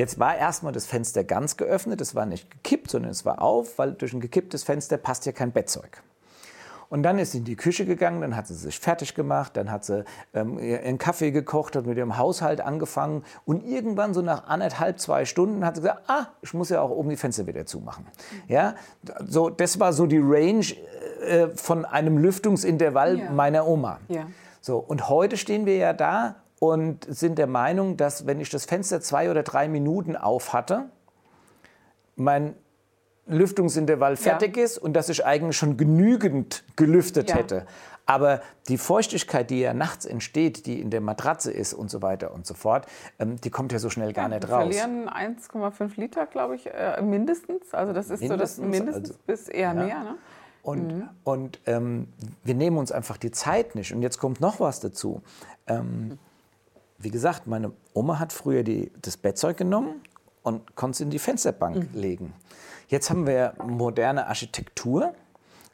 Jetzt war erstmal das Fenster ganz geöffnet, es war nicht gekippt, sondern es war auf, weil durch ein gekipptes Fenster passt ja kein Bettzeug. Und dann ist sie in die Küche gegangen, dann hat sie sich fertig gemacht, dann hat sie ähm, einen Kaffee gekocht, hat mit ihrem Haushalt angefangen und irgendwann so nach anderthalb, zwei Stunden hat sie gesagt, ah, ich muss ja auch oben die Fenster wieder zumachen. Ja, so, das war so die Range äh, von einem Lüftungsintervall ja. meiner Oma. Ja. So, und heute stehen wir ja da und sind der Meinung, dass wenn ich das Fenster zwei oder drei Minuten auf hatte, mein Lüftungsintervall fertig ja. ist und dass ich eigentlich schon genügend gelüftet ja. hätte. Aber die Feuchtigkeit, die ja nachts entsteht, die in der Matratze ist und so weiter und so fort, ähm, die kommt ja so schnell gar ja, nicht raus. Wir verlieren 1,5 Liter, glaube ich, äh, mindestens. Also das ist mindestens, so das mindestens also, bis eher mehr. Ne? Und, mhm. und ähm, wir nehmen uns einfach die Zeit nicht. Und jetzt kommt noch was dazu. Ähm, wie gesagt, meine Oma hat früher die, das Bettzeug genommen und konnte es in die Fensterbank mhm. legen. Jetzt haben wir moderne Architektur.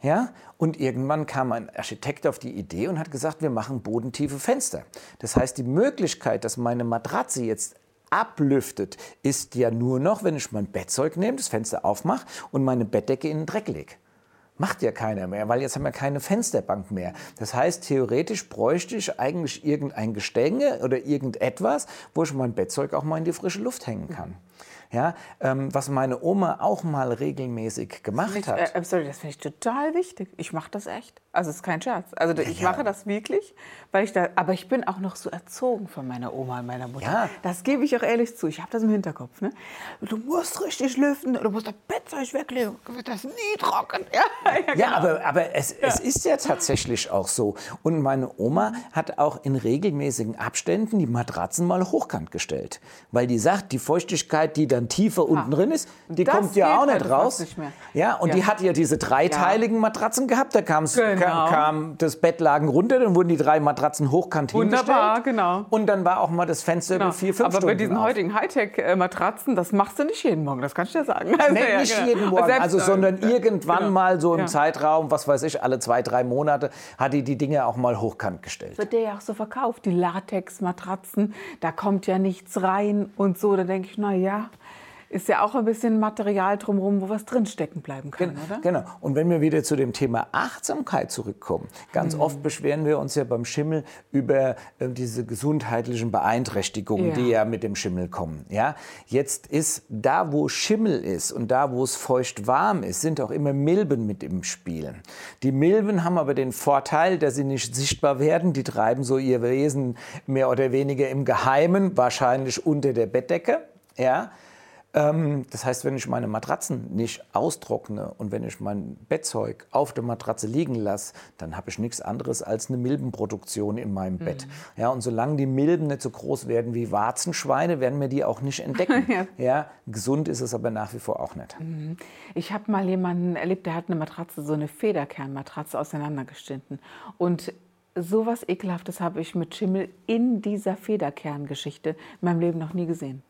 Ja, und irgendwann kam ein Architekt auf die Idee und hat gesagt, wir machen bodentiefe Fenster. Das heißt, die Möglichkeit, dass meine Matratze jetzt ablüftet, ist ja nur noch, wenn ich mein Bettzeug nehme, das Fenster aufmache und meine Bettdecke in den Dreck lege. Macht ja keiner mehr, weil jetzt haben wir keine Fensterbank mehr. Das heißt, theoretisch bräuchte ich eigentlich irgendein Gestänge oder irgendetwas, wo ich mein Bettzeug auch mal in die frische Luft hängen kann. Ja, ähm, was meine Oma auch mal regelmäßig gemacht ich, hat. Äh, sorry, das finde ich total wichtig. Ich mache das echt. Also es ist kein Scherz. Also ich ja. mache das wirklich, weil ich da. Aber ich bin auch noch so erzogen von meiner Oma und meiner Mutter. Ja. Das gebe ich auch ehrlich zu. Ich habe das im Hinterkopf. Ne? Du musst richtig lüften, du musst das Bettzeug weglegen, wird das nie trocken. Ja, ja, genau. aber, aber es, es ist ja tatsächlich auch so. Und meine Oma hat auch in regelmäßigen Abständen die Matratzen mal hochkant gestellt, weil die sagt, die Feuchtigkeit, die dann tiefer ha. unten drin ist, die das kommt ja auch nicht halt raus. Nicht ja, und die hat ja diese dreiteiligen Matratzen gehabt. Da kam es genau genau. kam das Bettlagen runter, dann wurden die drei Matratzen hochkant Wunderbar, genau. Und dann war auch mal das Fenster genau. vier, fünf Aber Stunden bei diesen auf. heutigen Hightech-Matratzen, das machst du nicht jeden Morgen, das kannst du dir sagen. Also, nee, ja, nicht genau. jeden Morgen, also, sondern irgendwann genau. mal so im ja. Zeitraum, was weiß ich, alle zwei, drei Monate, hat die die Dinge auch mal hochkant gestellt. Wird der ja auch so verkauft, die Latex-Matratzen, da kommt ja nichts rein und so. Da denke ich, na ja, ist ja auch ein bisschen Material drumherum, wo was drinstecken bleiben kann, Gen oder? Genau. Und wenn wir wieder zu dem Thema Achtsamkeit zurückkommen, ganz mhm. oft beschweren wir uns ja beim Schimmel über äh, diese gesundheitlichen Beeinträchtigungen, ja. die ja mit dem Schimmel kommen. Ja? Jetzt ist da, wo Schimmel ist und da, wo es feucht warm ist, sind auch immer Milben mit im Spiel. Die Milben haben aber den Vorteil, dass sie nicht sichtbar werden. Die treiben so ihr Wesen mehr oder weniger im Geheimen, wahrscheinlich unter der Bettdecke. Ja? Ähm, das heißt, wenn ich meine Matratzen nicht austrockne und wenn ich mein Bettzeug auf der Matratze liegen lasse, dann habe ich nichts anderes als eine Milbenproduktion in meinem mhm. Bett. Ja, und solange die Milben nicht so groß werden wie Warzenschweine, werden wir die auch nicht entdecken. ja. ja. gesund ist es aber nach wie vor auch nicht. Mhm. Ich habe mal jemanden erlebt, der hat eine Matratze, so eine Federkernmatratze auseinandergeschnitten und sowas Ekelhaftes habe ich mit Schimmel in dieser Federkerngeschichte in meinem Leben noch nie gesehen.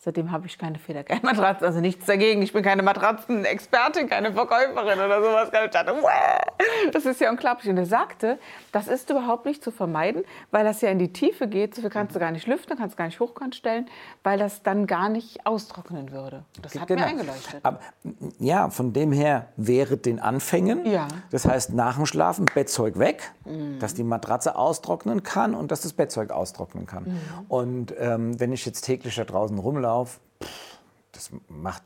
Seitdem habe ich keine Federkernmatratze, also nichts dagegen. Ich bin keine Matratzenexpertin, keine Verkäuferin oder sowas. Ich dachte, wow, das ist ja unglaublich. Und er sagte, das ist überhaupt nicht zu vermeiden, weil das ja in die Tiefe geht. So viel kannst du gar nicht lüften, kannst gar nicht hochkant stellen, weil das dann gar nicht austrocknen würde. Das hat genau. mir eingeleuchtet. Aber, ja, von dem her wäre den Anfängen. Ja. Das heißt, nach dem Schlafen Bettzeug weg, mhm. dass die Matratze austrocknen kann und dass das Bettzeug austrocknen kann. Mhm. Und ähm, wenn ich jetzt täglich da draußen rumlaufe, Umlauf, das macht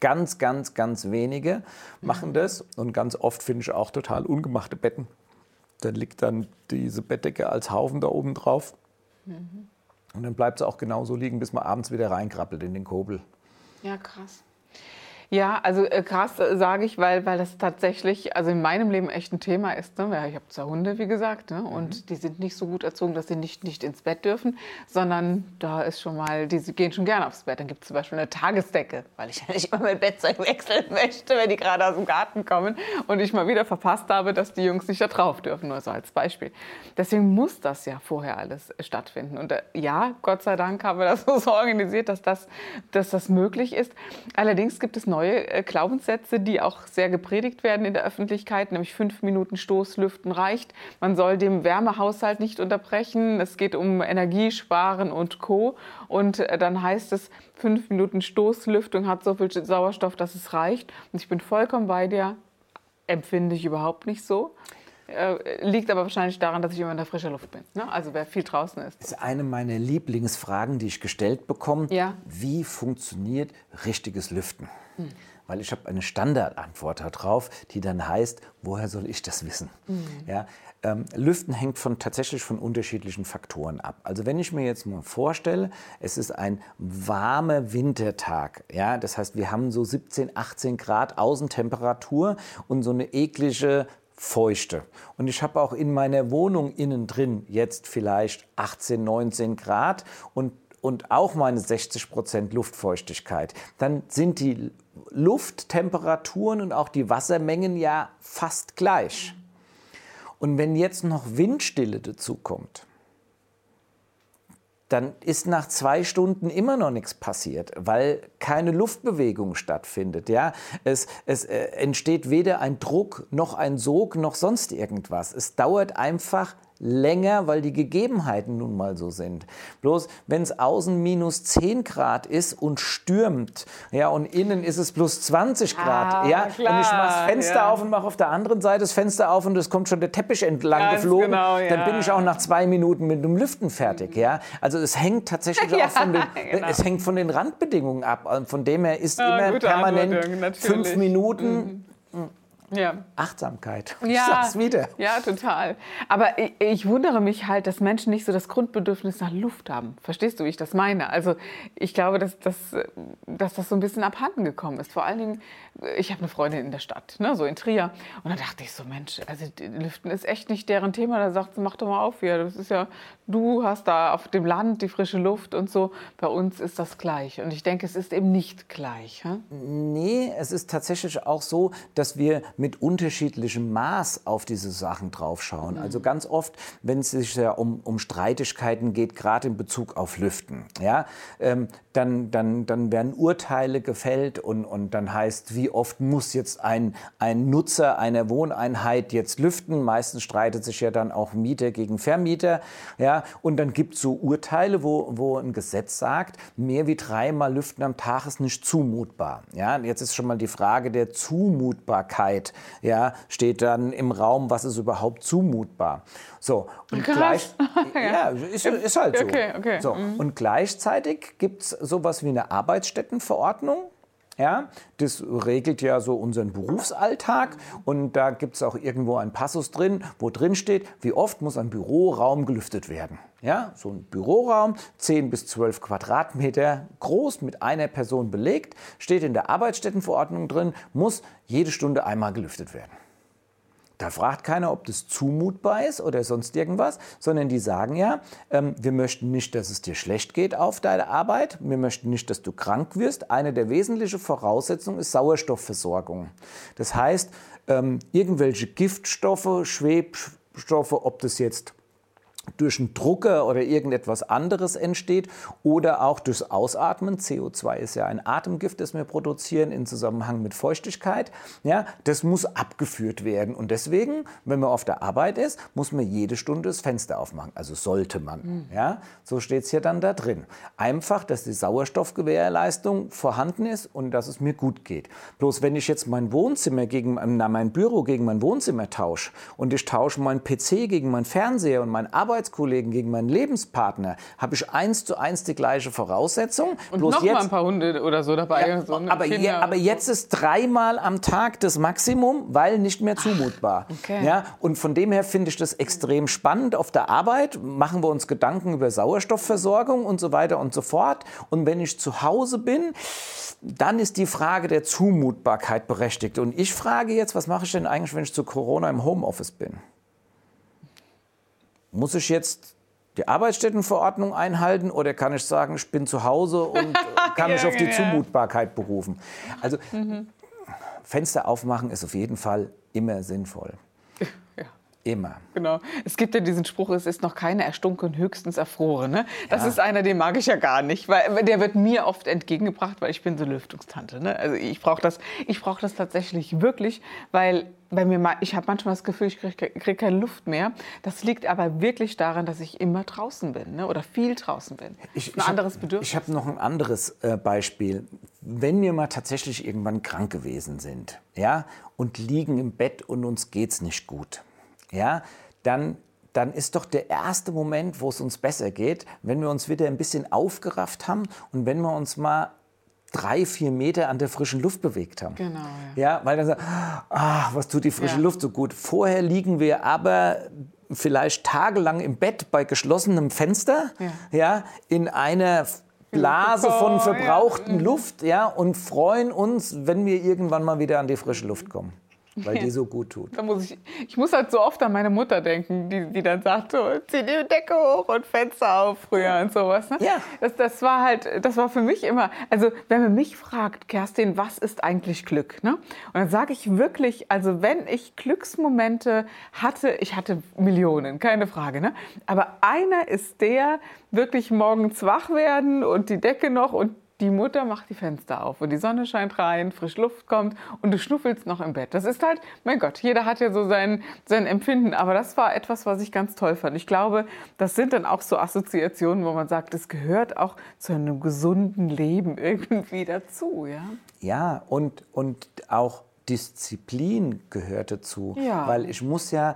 ganz, ganz, ganz wenige machen das. Und ganz oft finde ich auch total ungemachte Betten. Da liegt dann diese Bettdecke als Haufen da oben drauf. Mhm. Und dann bleibt sie auch genauso liegen, bis man abends wieder reinkrabbelt in den Kobel. Ja, krass. Ja, also äh, krass äh, sage ich, weil, weil das tatsächlich, also in meinem Leben echt ein Thema ist. Ne? Ich habe zwei Hunde, wie gesagt, ne? und mhm. die sind nicht so gut erzogen, dass sie nicht, nicht ins Bett dürfen, sondern da ist schon mal, die gehen schon gerne aufs Bett. Dann gibt es zum Beispiel eine Tagesdecke, weil ich ja nicht immer mein Bettzeug wechseln möchte, wenn die gerade aus dem Garten kommen und ich mal wieder verpasst habe, dass die Jungs nicht da drauf dürfen, nur so als Beispiel. Deswegen muss das ja vorher alles stattfinden. Und äh, ja, Gott sei Dank haben wir das so organisiert, dass das, dass das möglich ist. Allerdings gibt es neue neue äh, Glaubenssätze, die auch sehr gepredigt werden in der Öffentlichkeit, nämlich fünf Minuten Stoßlüften reicht. Man soll den Wärmehaushalt nicht unterbrechen. Es geht um Energiesparen und Co. Und äh, dann heißt es, fünf Minuten Stoßlüftung hat so viel Sauerstoff, dass es reicht. Und ich bin vollkommen bei dir. Empfinde ich überhaupt nicht so. Äh, liegt aber wahrscheinlich daran, dass ich immer in der frischen Luft bin. Ne? Also wer viel draußen ist. Das ist eine meiner Lieblingsfragen, die ich gestellt bekomme. Ja. Wie funktioniert richtiges Lüften? Hm. Weil ich habe eine Standardantwort darauf, die dann heißt, woher soll ich das wissen? Mhm. Ja, ähm, Lüften hängt von, tatsächlich von unterschiedlichen Faktoren ab. Also wenn ich mir jetzt mal vorstelle, es ist ein warmer Wintertag, ja, das heißt, wir haben so 17, 18 Grad Außentemperatur und so eine eklige Feuchte. Und ich habe auch in meiner Wohnung innen drin jetzt vielleicht 18, 19 Grad und, und auch meine 60 Prozent Luftfeuchtigkeit. Dann sind die Lufttemperaturen und auch die Wassermengen ja fast gleich. Und wenn jetzt noch Windstille dazukommt, dann ist nach zwei Stunden immer noch nichts passiert, weil keine Luftbewegung stattfindet. Ja? Es, es äh, entsteht weder ein Druck noch ein Sog noch sonst irgendwas. Es dauert einfach länger, weil die Gegebenheiten nun mal so sind. Bloß wenn es außen minus 10 Grad ist und stürmt, ja, und innen ist es plus 20 Grad, ah, ja, klar, und ich mache das Fenster ja. auf und mache auf der anderen Seite das Fenster auf und es kommt schon der Teppich entlang Ganz geflogen, genau, ja. dann bin ich auch nach zwei Minuten mit dem Lüften fertig, ja. Also es hängt tatsächlich ja, auch von den, genau. es hängt von den Randbedingungen ab. Von dem her ist immer permanent fünf Minuten. Mhm ja. Achtsamkeit. Ich ja, sag's wieder. Ja, total. Aber ich, ich, wundere mich halt, dass Menschen nicht so das Grundbedürfnis nach Luft haben. Verstehst du, wie ich das meine? Also ich glaube, dass, dass, dass das so ein bisschen abhanden gekommen ist. Vor allen Dingen, ich habe eine Freundin in der Stadt, ne, so in Trier. Und da dachte ich so, Mensch, also Lüften ist echt nicht deren Thema. Da sagt sie, mach doch mal auf hier. Das ist ja, du hast da auf dem Land die frische Luft und so. Bei uns ist das gleich. Und ich denke, es ist eben nicht gleich. Hm? Nee, es ist tatsächlich auch so, dass wir mit unterschiedlichem Maß auf diese Sachen draufschauen. Mhm. Also ganz oft, wenn es sich ja um, um Streitigkeiten geht, gerade in Bezug auf Lüften, ja, ähm, dann, dann, dann werden Urteile gefällt und, und dann heißt, wie oft muss jetzt ein, ein Nutzer einer Wohneinheit jetzt lüften. Meistens streitet sich ja dann auch Mieter gegen Vermieter. Ja, und dann gibt es so Urteile, wo, wo ein Gesetz sagt, mehr wie dreimal lüften am Tag ist nicht zumutbar. Ja, jetzt ist schon mal die Frage der Zumutbarkeit ja, steht dann im Raum, was ist überhaupt zumutbar. So, und gleich, ja, ist, ist, halt so. Okay, okay. so. Mhm. Und gleichzeitig gibt es sowas wie eine Arbeitsstättenverordnung. Ja, das regelt ja so unseren Berufsalltag und da gibt es auch irgendwo einen Passus drin, wo drin steht, wie oft muss ein Büroraum gelüftet werden. Ja, so ein Büroraum, 10 bis 12 Quadratmeter groß, mit einer Person belegt, steht in der Arbeitsstättenverordnung drin, muss jede Stunde einmal gelüftet werden. Da fragt keiner, ob das zumutbar ist oder sonst irgendwas, sondern die sagen ja, ähm, wir möchten nicht, dass es dir schlecht geht auf deiner Arbeit, wir möchten nicht, dass du krank wirst. Eine der wesentlichen Voraussetzungen ist Sauerstoffversorgung. Das heißt, ähm, irgendwelche Giftstoffe, Schwebstoffe, ob das jetzt durch einen Drucker oder irgendetwas anderes entsteht oder auch durchs Ausatmen. CO2 ist ja ein Atemgift, das wir produzieren im Zusammenhang mit Feuchtigkeit. Ja, das muss abgeführt werden. Und deswegen, wenn man auf der Arbeit ist, muss man jede Stunde das Fenster aufmachen. Also sollte man. Mhm. Ja, so steht es hier dann da drin. Einfach, dass die Sauerstoffgewährleistung vorhanden ist und dass es mir gut geht. Bloß wenn ich jetzt mein Wohnzimmer gegen na, mein Büro gegen mein Wohnzimmer tausche und ich tausche meinen PC gegen meinen Fernseher und mein Arbeitsplatz Arbeitskollegen, gegen meinen Lebenspartner habe ich eins zu eins die gleiche Voraussetzung. Und Bloß noch jetzt, mal ein paar Hunde oder so dabei. ja, so aber, je, aber jetzt ist dreimal am Tag das Maximum, weil nicht mehr zumutbar. okay. Ja, und von dem her finde ich das extrem spannend. Auf der Arbeit machen wir uns Gedanken über Sauerstoffversorgung und so weiter und so fort. Und wenn ich zu Hause bin, dann ist die Frage der Zumutbarkeit berechtigt. Und ich frage jetzt, was mache ich denn eigentlich, wenn ich zu Corona im Homeoffice bin? Muss ich jetzt die Arbeitsstättenverordnung einhalten oder kann ich sagen, ich bin zu Hause und äh, kann mich Ja, auf die ja. Zumutbarkeit berufen? Also Fenster aufmachen ist auf jeden Fall immer sinnvoll. Ja. Immer. Genau. Es gibt ja diesen Spruch, es ist noch keine erstunken, höchstens erfroren. Ne? Das ist einer, den mag ich ja gar nicht, weil der wird mir oft entgegengebracht, weil ich bin so Lüftungstante. Ne? Also ich brauche das, ich brauch das tatsächlich wirklich, weil bei mir, ich habe manchmal das Gefühl, ich kriege krieg keine Luft mehr. Das liegt aber wirklich daran, dass ich immer draußen bin ne? oder viel draußen bin. Ich, ein ich anderes hab, Bedürfnis. Ich habe noch ein anderes äh, Beispiel. Wenn wir mal tatsächlich irgendwann krank gewesen sind, ja, und liegen im Bett und uns geht's nicht gut, ja, dann dann ist doch der erste Moment, wo es uns besser geht, wenn wir uns wieder ein bisschen aufgerafft haben und wenn wir uns mal drei, vier Meter an der frischen Luft bewegt haben. Genau, Ja, weil dann sagt, ah, was tut die frische Ja. Luft so gut. Vorher liegen wir aber vielleicht tagelang im Bett bei geschlossenem Fenster, Ja. ja, in einer Blase von Ja. verbrauchten Luft, ja, und freuen uns, wenn wir irgendwann mal wieder an die frische Luft kommen, weil die so gut tut. Da muss ich, ich muss halt so oft an meine Mutter denken, die, die dann sagt, so, zieh die Decke hoch und Fenster auf früher und sowas. Ne? Ja. Das, das war halt, das war für mich immer, also wenn man mich fragt, Kerstin, was ist eigentlich Glück? Ne? Und dann sage ich wirklich, also wenn ich Glücksmomente hatte, ich hatte Millionen, keine Frage, ne? aber einer ist der, wirklich morgens wach werden und die Decke noch und die Mutter macht die Fenster auf und die Sonne scheint rein, frische Luft kommt und du schnuffelst noch im Bett. Das ist halt, mein Gott, jeder hat ja so sein, sein Empfinden, aber das war etwas, was ich ganz toll fand. Ich glaube, das sind dann auch so Assoziationen, wo man sagt, es gehört auch zu einem gesunden Leben irgendwie dazu. Ja? Ja, und, und auch Disziplin gehört dazu. Ja. Weil ich muss ja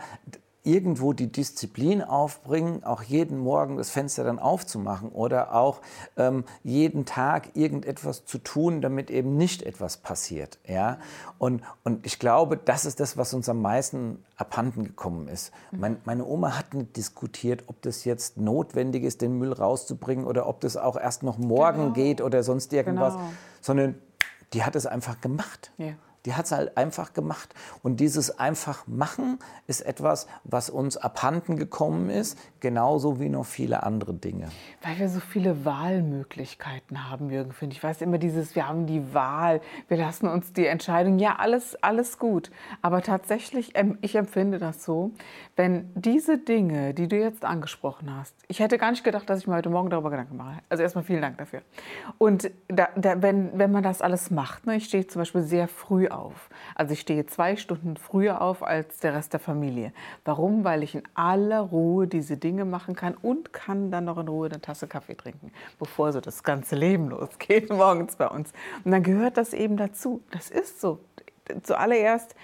irgendwo die Disziplin aufbringen, auch jeden Morgen das Fenster dann aufzumachen oder auch ähm, jeden Tag irgendetwas zu tun, damit eben nicht etwas passiert. Ja? Und, und ich glaube, das ist das, was uns am meisten abhanden gekommen ist. Mein, meine Oma hat nicht diskutiert, ob das jetzt notwendig ist, den Müll rauszubringen oder ob das auch erst noch morgen Genau. geht oder sonst irgendwas, Genau. sondern die hat es einfach gemacht. Ja. Die hat es halt einfach gemacht. Und dieses einfach machen ist etwas, was uns abhanden gekommen ist, genauso wie noch viele andere Dinge. Weil wir so viele Wahlmöglichkeiten haben, Jürgen, finde ich. Weiß immer dieses, wir haben die Wahl, wir lassen uns die Entscheidung, ja, alles, alles gut. Aber tatsächlich, ich empfinde das so, wenn diese Dinge, die du jetzt angesprochen hast, ich hätte gar nicht gedacht, dass ich mir heute Morgen darüber Gedanken mache. Also erstmal vielen Dank dafür. Und da, da, wenn, wenn man das alles macht, ne, ich stehe zum Beispiel sehr früh auf. Also ich stehe zwei Stunden früher auf als der Rest der Familie. Warum? Weil ich in aller Ruhe diese Dinge machen kann und kann dann noch in Ruhe eine Tasse Kaffee trinken, bevor so das ganze Leben losgeht morgens bei uns. Und dann gehört das eben dazu. Das ist so. Zuallererst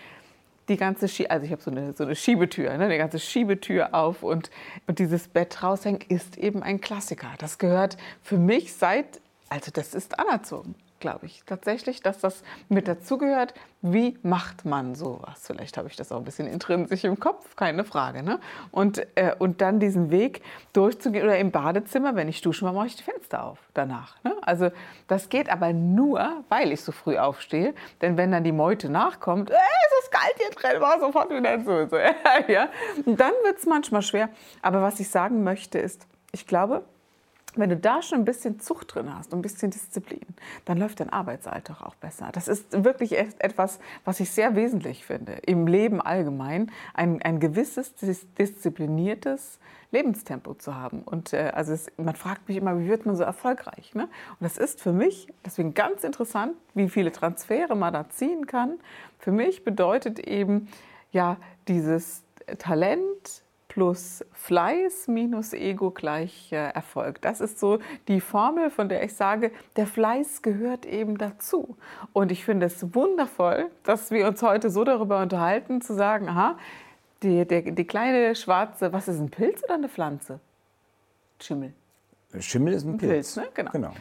die ganze Schie also ich habe so eine, so eine Schiebetür, ne? die ganze Schiebetür auf und, und dieses Bett raushängen ist eben ein Klassiker. Das gehört für mich seit, also das ist anerzogen, glaube ich, tatsächlich, dass das mit dazugehört. Wie macht man sowas? Vielleicht habe ich das auch ein bisschen intrinsisch im Kopf, keine Frage. Ne? Und, äh, und dann diesen Weg durchzugehen oder im Badezimmer, wenn ich duschen war, mache ich die Fenster auf danach. Ne? Also das geht aber nur, weil ich so früh aufstehe. Denn wenn dann die Meute nachkommt, äh, es ist kalt hier drin, war sofort wieder zu. So, ja? Dann wird es manchmal schwer. Aber was ich sagen möchte ist, ich glaube, wenn du da schon ein bisschen Zucht drin hast und ein bisschen Disziplin, dann läuft dein Arbeitsalltag auch besser. Das ist wirklich etwas, was ich sehr wesentlich finde im Leben allgemein, ein, ein gewisses dis diszipliniertes Lebenstempo zu haben. Und äh, also es, man fragt mich immer, wie wird man so erfolgreich? Ne? Und das ist für mich deswegen ganz interessant, wie viele Transfere man da ziehen kann. Für mich bedeutet eben ja dieses Talent, plus Fleiß minus Ego gleich äh, Erfolg. Das ist so die Formel, von der ich sage, der Fleiß gehört eben dazu. Und ich finde es wundervoll, dass wir uns heute so darüber unterhalten, zu sagen, aha, Die, die, die kleine schwarze, was ist ein Pilz oder eine Pflanze? Schimmel. Schimmel ist ein, Ein Pilz. Pilz, ne? Genau. genau.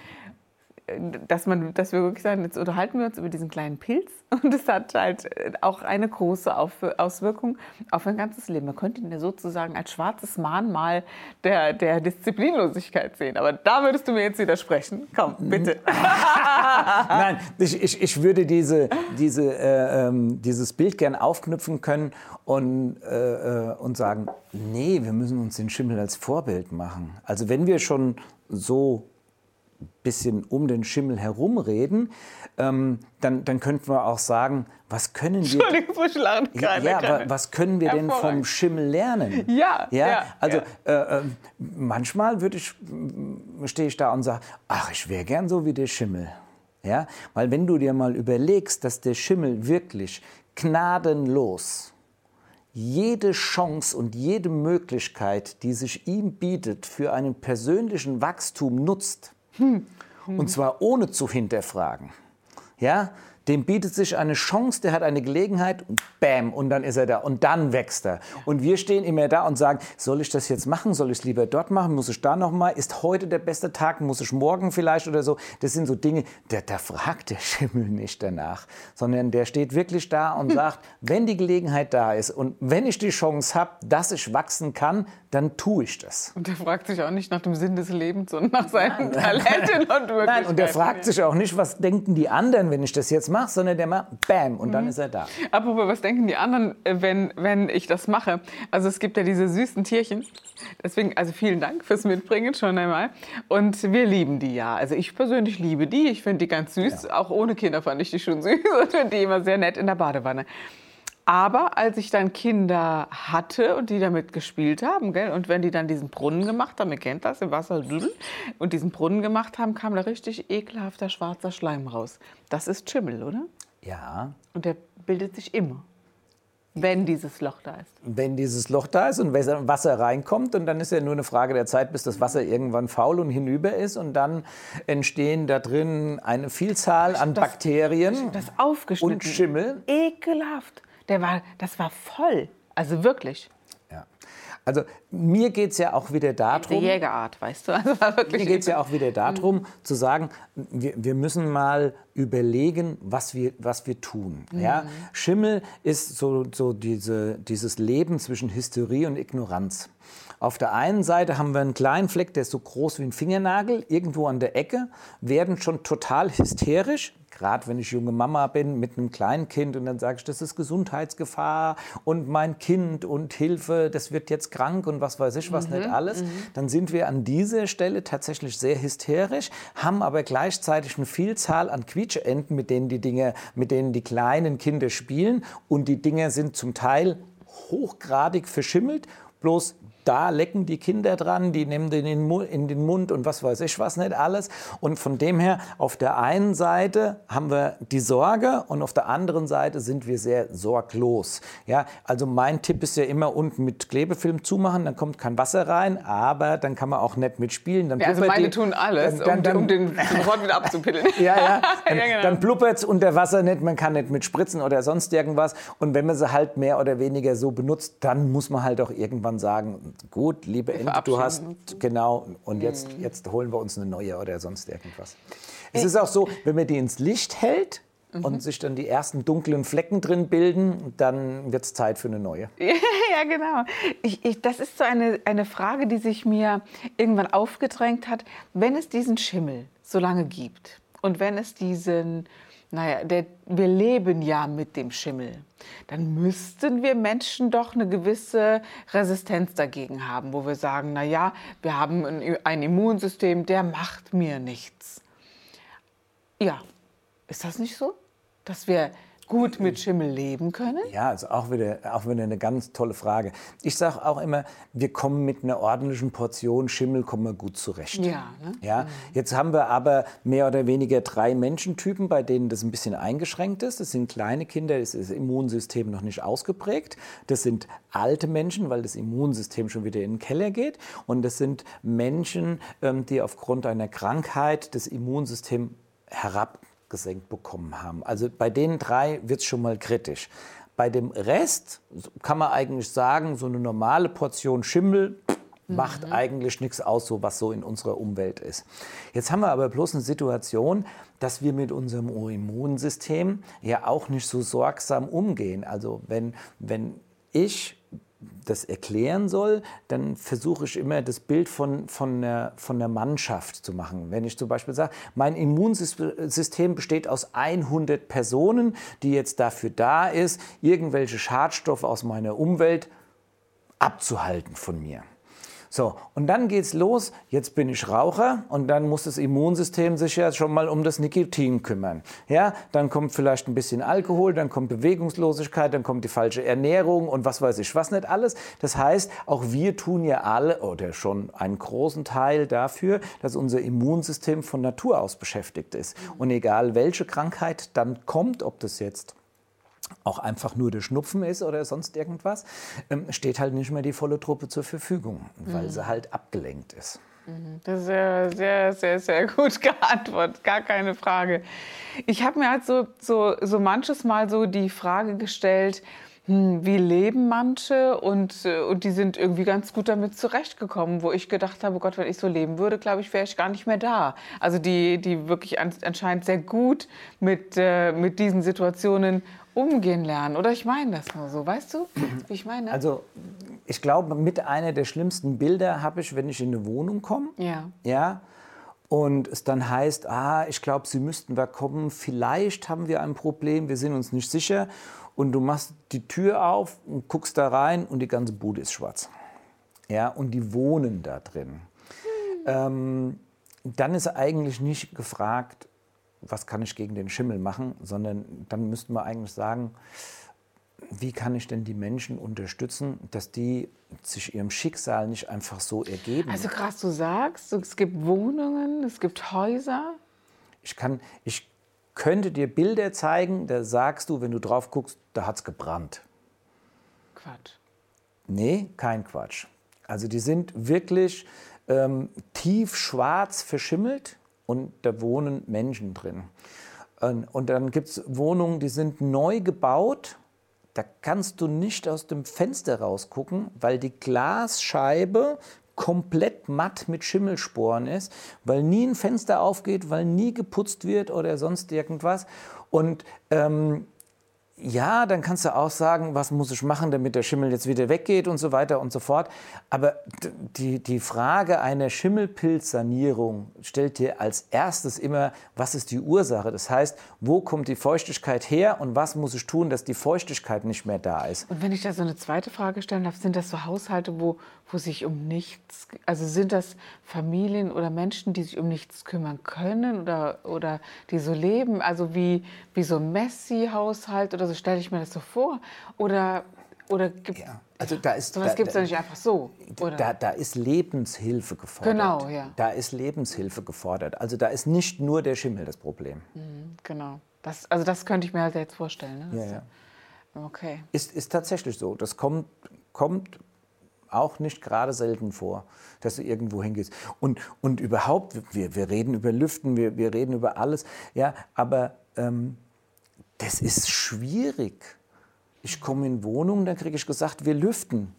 Dass, man, dass wir wirklich sagen, jetzt unterhalten wir uns über diesen kleinen Pilz und es hat halt auch eine große Auswirkung auf ein ganzes Leben. Man könnte ihn ja sozusagen als schwarzes Mahnmal der, der Disziplinlosigkeit sehen. Aber da würdest du mir jetzt widersprechen. Komm, bitte. Nein, ich, ich, ich würde diese, diese, äh, ähm, dieses Bild gern aufknüpfen können und, äh, äh, und sagen, nee, wir müssen uns den Schimmel als Vorbild machen. Also wenn wir schon so bisschen um den Schimmel herumreden, ähm, dann, dann könnten wir auch sagen, was können wir, Entschuldigung, ich lachen ja, ja, was können wir denn vom. Schimmel lernen? Ja, ja, ja, also ja. Äh, äh, manchmal würde ich stehe ich da und sage, ach, ich wäre gern so wie der Schimmel. Ja, weil wenn du dir mal überlegst, dass der Schimmel wirklich gnadenlos jede Chance und jede Möglichkeit, die sich ihm bietet, für einen persönlichen Wachstum nutzt, und zwar ohne zu hinterfragen. Ja, dem bietet sich eine Chance, der hat eine Gelegenheit bam, und dann ist er da und dann wächst er. Und wir stehen immer da und sagen, soll ich das jetzt machen? Soll ich es lieber dort machen? Muss ich da noch mal? Ist heute der beste Tag? Muss ich morgen vielleicht oder so? Das sind so Dinge, da, da fragt der Schimmel nicht danach, sondern der steht wirklich da und sagt, wenn die Gelegenheit da ist und wenn ich die Chance habe, dass ich wachsen kann, dann tue ich das. Und der fragt sich auch nicht nach dem Sinn des Lebens, sondern nach seinen Talenten und Möglichkeiten. Nein, und der fragt sich auch nicht, was denken die anderen, wenn ich das jetzt mache, sondern der macht Bam und dann ist er da. Apropos, was denken die anderen, äh, wenn, wenn ich das mache? Also es gibt ja diese süßen Tierchen. Deswegen, also vielen Dank fürs Mitbringen schon einmal. Und wir lieben die ja. Also ich persönlich liebe die. Ich finde die ganz süß. Auch ohne Kinder fand ich die schon süß und finde die immer sehr nett in der Badewanne. Aber als ich dann Kinder hatte und die damit gespielt haben, gell, und wenn die dann diesen Brunnen gemacht haben, ihr kennt das, im Wasser, und diesen Brunnen gemacht haben, kam da richtig ekelhafter schwarzer Schleim raus. Das ist Schimmel, oder? Ja, Und der bildet sich immer, wenn dieses Loch da ist. wenn dieses Loch da ist und Wasser Wasser reinkommt und dann ist ja nur eine Frage der Zeit, bis das Wasser irgendwann faul und hinüber ist und dann entstehen da drin eine Vielzahl an Das- Bakterien Das aufgeschnitten. und Schimmel. Ekelhaft. Der war, das war voll. Also wirklich. Ja. Also mir geht es ja auch wieder Die darum, Jägerart, weißt du? Also war wirklich Mir geht es ja auch wieder darum, zu sagen, wir, wir müssen mal überlegen, was wir, was wir tun. Ja? Schimmel ist so, so diese, dieses Leben zwischen Hysterie und Ignoranz. Auf der einen Seite haben wir einen kleinen Fleck, der ist so groß wie ein Fingernagel, irgendwo an der Ecke, werden schon total hysterisch, gerade wenn ich junge Mama bin mit einem kleinen Kind und dann sage ich, das ist Gesundheitsgefahr und mein Kind und Hilfe, das wird jetzt krank und was weiß ich was nicht alles, dann sind wir an dieser Stelle tatsächlich sehr hysterisch, haben aber gleichzeitig eine Vielzahl an Quietscheenten, mit denen die Dinge, mit denen die kleinen Kinder spielen und die Dinger sind zum Teil hochgradig verschimmelt, bloß da lecken die Kinder dran, die nehmen den in den Mund und was weiß ich was nicht alles. Und von dem her, auf der einen Seite haben wir die Sorge und auf der anderen Seite sind wir sehr sorglos. Ja, also mein Tipp ist ja immer unten mit Klebefilm zumachen, dann kommt kein Wasser rein, aber dann kann man auch nicht mitspielen. Dann Ja, also meine die- tun alles, dann, dann, um, um dann, den sofort wieder abzupiddeln. ja, ja. Dann, Ja, genau. dann blubbert es unter Wasser nicht, man kann nicht mit spritzen oder sonst irgendwas. Und wenn man sie halt mehr oder weniger so benutzt, dann muss man halt auch irgendwann sagen, gut, liebe Ente, du hast, genau, und jetzt, jetzt holen wir uns eine neue oder sonst irgendwas. Es ist auch so, wenn man die ins Licht hält und sich dann die ersten dunklen Flecken drin bilden, dann wird es Zeit für eine neue. ja, genau. Ich, ich, das ist so eine, eine Frage, die sich mir irgendwann aufgedrängt hat. Wenn es diesen Schimmel so lange gibt und wenn es diesen, naja, der, wir leben ja mit dem Schimmel, dann müssten wir Menschen doch eine gewisse Resistenz dagegen haben, wo wir sagen, naja, wir haben ein, ein Immunsystem, der macht mir nichts. Ja, ist das nicht so? Dass wir gut mit Schimmel leben können? Ja, also auch wieder, auch wieder eine ganz tolle Frage. Ich sage auch immer, wir kommen mit einer ordentlichen Portion Schimmel kommen wir gut zurecht. Ja, ne? Ja, jetzt haben wir aber mehr oder weniger drei Menschentypen, bei denen das ein bisschen eingeschränkt ist. Das sind kleine Kinder, das ist das Immunsystem noch nicht ausgeprägt. Das sind alte Menschen, weil das Immunsystem schon wieder in den Keller geht. Und das sind Menschen, ähm, die aufgrund einer Krankheit das Immunsystem herabgesenkt bekommen haben. Also bei den drei wird es schon mal kritisch. bei dem Rest kann man eigentlich sagen, so eine normale Portion Schimmel macht mhm. eigentlich nichts aus, so was so in unserer Umwelt ist. Jetzt haben wir aber bloß eine Situation, dass wir mit unserem Immunsystem ja auch nicht so sorgsam umgehen. Also wenn, wenn ich das erklären soll, dann versuche ich immer das Bild von, von, der, von der Mannschaft zu machen. Wenn ich zum Beispiel sage, mein Immunsystem besteht aus 100 Personen, die jetzt dafür da ist, irgendwelche Schadstoffe aus meiner Umwelt abzuhalten von mir. So, und dann geht's los. Jetzt bin ich Raucher und dann muss das Immunsystem sich ja schon mal um das Nikotin kümmern. Ja, dann kommt vielleicht ein bisschen Alkohol, dann kommt Bewegungslosigkeit, dann kommt die falsche Ernährung und was weiß ich, was nicht alles. Das heißt, auch wir tun ja alle oder schon einen großen Teil dafür, dass unser Immunsystem von Natur aus beschäftigt ist. Und egal welche Krankheit dann kommt, ob das jetzt auch einfach nur der Schnupfen ist oder sonst irgendwas, ähm, steht halt nicht mehr die volle Truppe zur Verfügung, weil mhm. sie halt abgelenkt ist. Mhm. Das ist sehr, sehr, sehr, sehr gut geantwortet, gar keine Frage. Ich habe mir halt so, so, so manches Mal so die Frage gestellt, hm, wie leben manche und, äh, und die sind irgendwie ganz gut damit zurechtgekommen, wo ich gedacht habe, Gott, wenn ich so leben würde, glaube ich, wäre ich gar nicht mehr da. Also die, die wirklich anscheinend sehr gut mit, äh, mit diesen Situationen umgehen lernen. Oder ich meine das nur so, weißt du, wie ich meine? Also ich glaube, mit einer der schlimmsten Bilder habe ich, wenn ich in eine Wohnung komme. Ja. Ja. Und es dann heißt, ah, ich glaube, Sie müssten da kommen, vielleicht haben wir ein Problem, wir sind uns nicht sicher. Und du machst die Tür auf und guckst da rein und die ganze Bude ist schwarz. Ja, und die wohnen da drin. Hm. Ähm, dann ist eigentlich nicht gefragt, was kann ich gegen den Schimmel machen, sondern dann müssten wir eigentlich sagen, wie kann ich denn die Menschen unterstützen, dass die sich ihrem Schicksal nicht einfach so ergeben? Also krass, du sagst, es gibt Wohnungen, es gibt Häuser. Ich, kann, ich könnte dir Bilder zeigen, da sagst du, wenn du drauf guckst, da hat es gebrannt. Quatsch. Nee, kein Quatsch. Also die sind wirklich ähm, tief schwarz verschimmelt und da wohnen Menschen drin. Und dann gibt es Wohnungen, die sind neu gebaut. Da kannst du nicht aus dem Fenster rausgucken, weil die Glasscheibe komplett matt mit Schimmelsporen ist, weil nie ein Fenster aufgeht, weil nie geputzt wird oder sonst irgendwas. Und ähm, ja, dann kannst du auch sagen, was muss ich machen, damit der Schimmel jetzt wieder weggeht und so weiter und so fort. Aber die, die Frage einer Schimmelpilzsanierung stellt dir als erstes immer, was ist die Ursache? Das heißt, wo kommt die Feuchtigkeit her und was muss ich tun, dass die Feuchtigkeit nicht mehr da ist? Und wenn ich da so eine zweite Frage stellen darf, sind das so Haushalte, wo, wo sich um nichts, also sind das Familien oder Menschen, die sich um nichts kümmern können oder, oder die so leben, also wie, wie so ein Messi-Haushalt oder so stelle ich mir das so vor? Oder, oder gibt ja. Also da ist, so was gibt es ja nicht einfach so. Oder? Da, da ist Lebenshilfe gefordert. Genau, ja. Da ist Lebenshilfe gefordert. Also da ist nicht nur der Schimmel das Problem. Mhm, genau. Das, also das könnte ich mir halt jetzt vorstellen. Ne? Ja, ja. Okay. Ist, ist tatsächlich so. Das kommt, kommt auch nicht gerade selten vor, dass du irgendwo hingehst. Und, und überhaupt, wir, wir reden über Lüften, wir, wir reden über alles, ja, aber ähm, das ist schwierig. Ich komme in Wohnungen, dann kriege ich gesagt, wir lüften.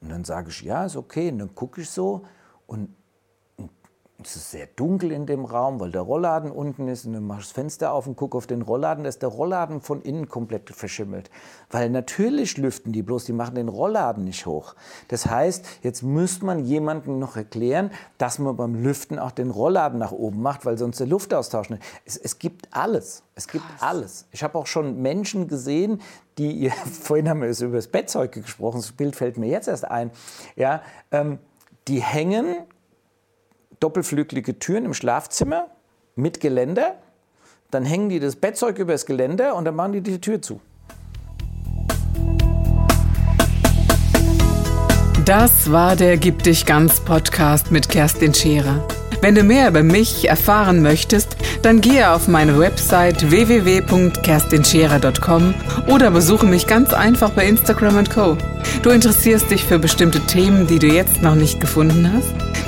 Und dann sage ich, ja, ist okay. Und dann gucke ich so und es ist sehr dunkel in dem Raum, weil der Rollladen unten ist. Und dann mache ich das Fenster auf und gucke auf den Rollladen. Da ist der Rollladen von innen komplett verschimmelt. Weil natürlich lüften die bloß, die machen den Rollladen nicht hoch. Das heißt, jetzt müsste man jemandem noch erklären, dass man beim Lüften auch den Rollladen nach oben macht, weil sonst der Luftaustausch nicht. Es, es gibt alles. Es gibt Krass. alles. Ich habe auch schon Menschen gesehen, die, ihr, vorhin haben wir über das Bettzeug gesprochen, das Bild fällt mir jetzt erst ein, ja, ähm, die hängen doppelflügelige Türen im Schlafzimmer mit Geländer. Dann hängen die das Bettzeug über das Geländer und dann machen die die Tür zu. Das war der Gib dich ganz Podcast mit Kerstin Scherer. Wenn du mehr über mich erfahren möchtest, dann gehe auf meine Website www.kerstinscherer.com oder besuche mich ganz einfach bei Instagram Co. Du interessierst dich für bestimmte Themen, die du jetzt noch nicht gefunden hast?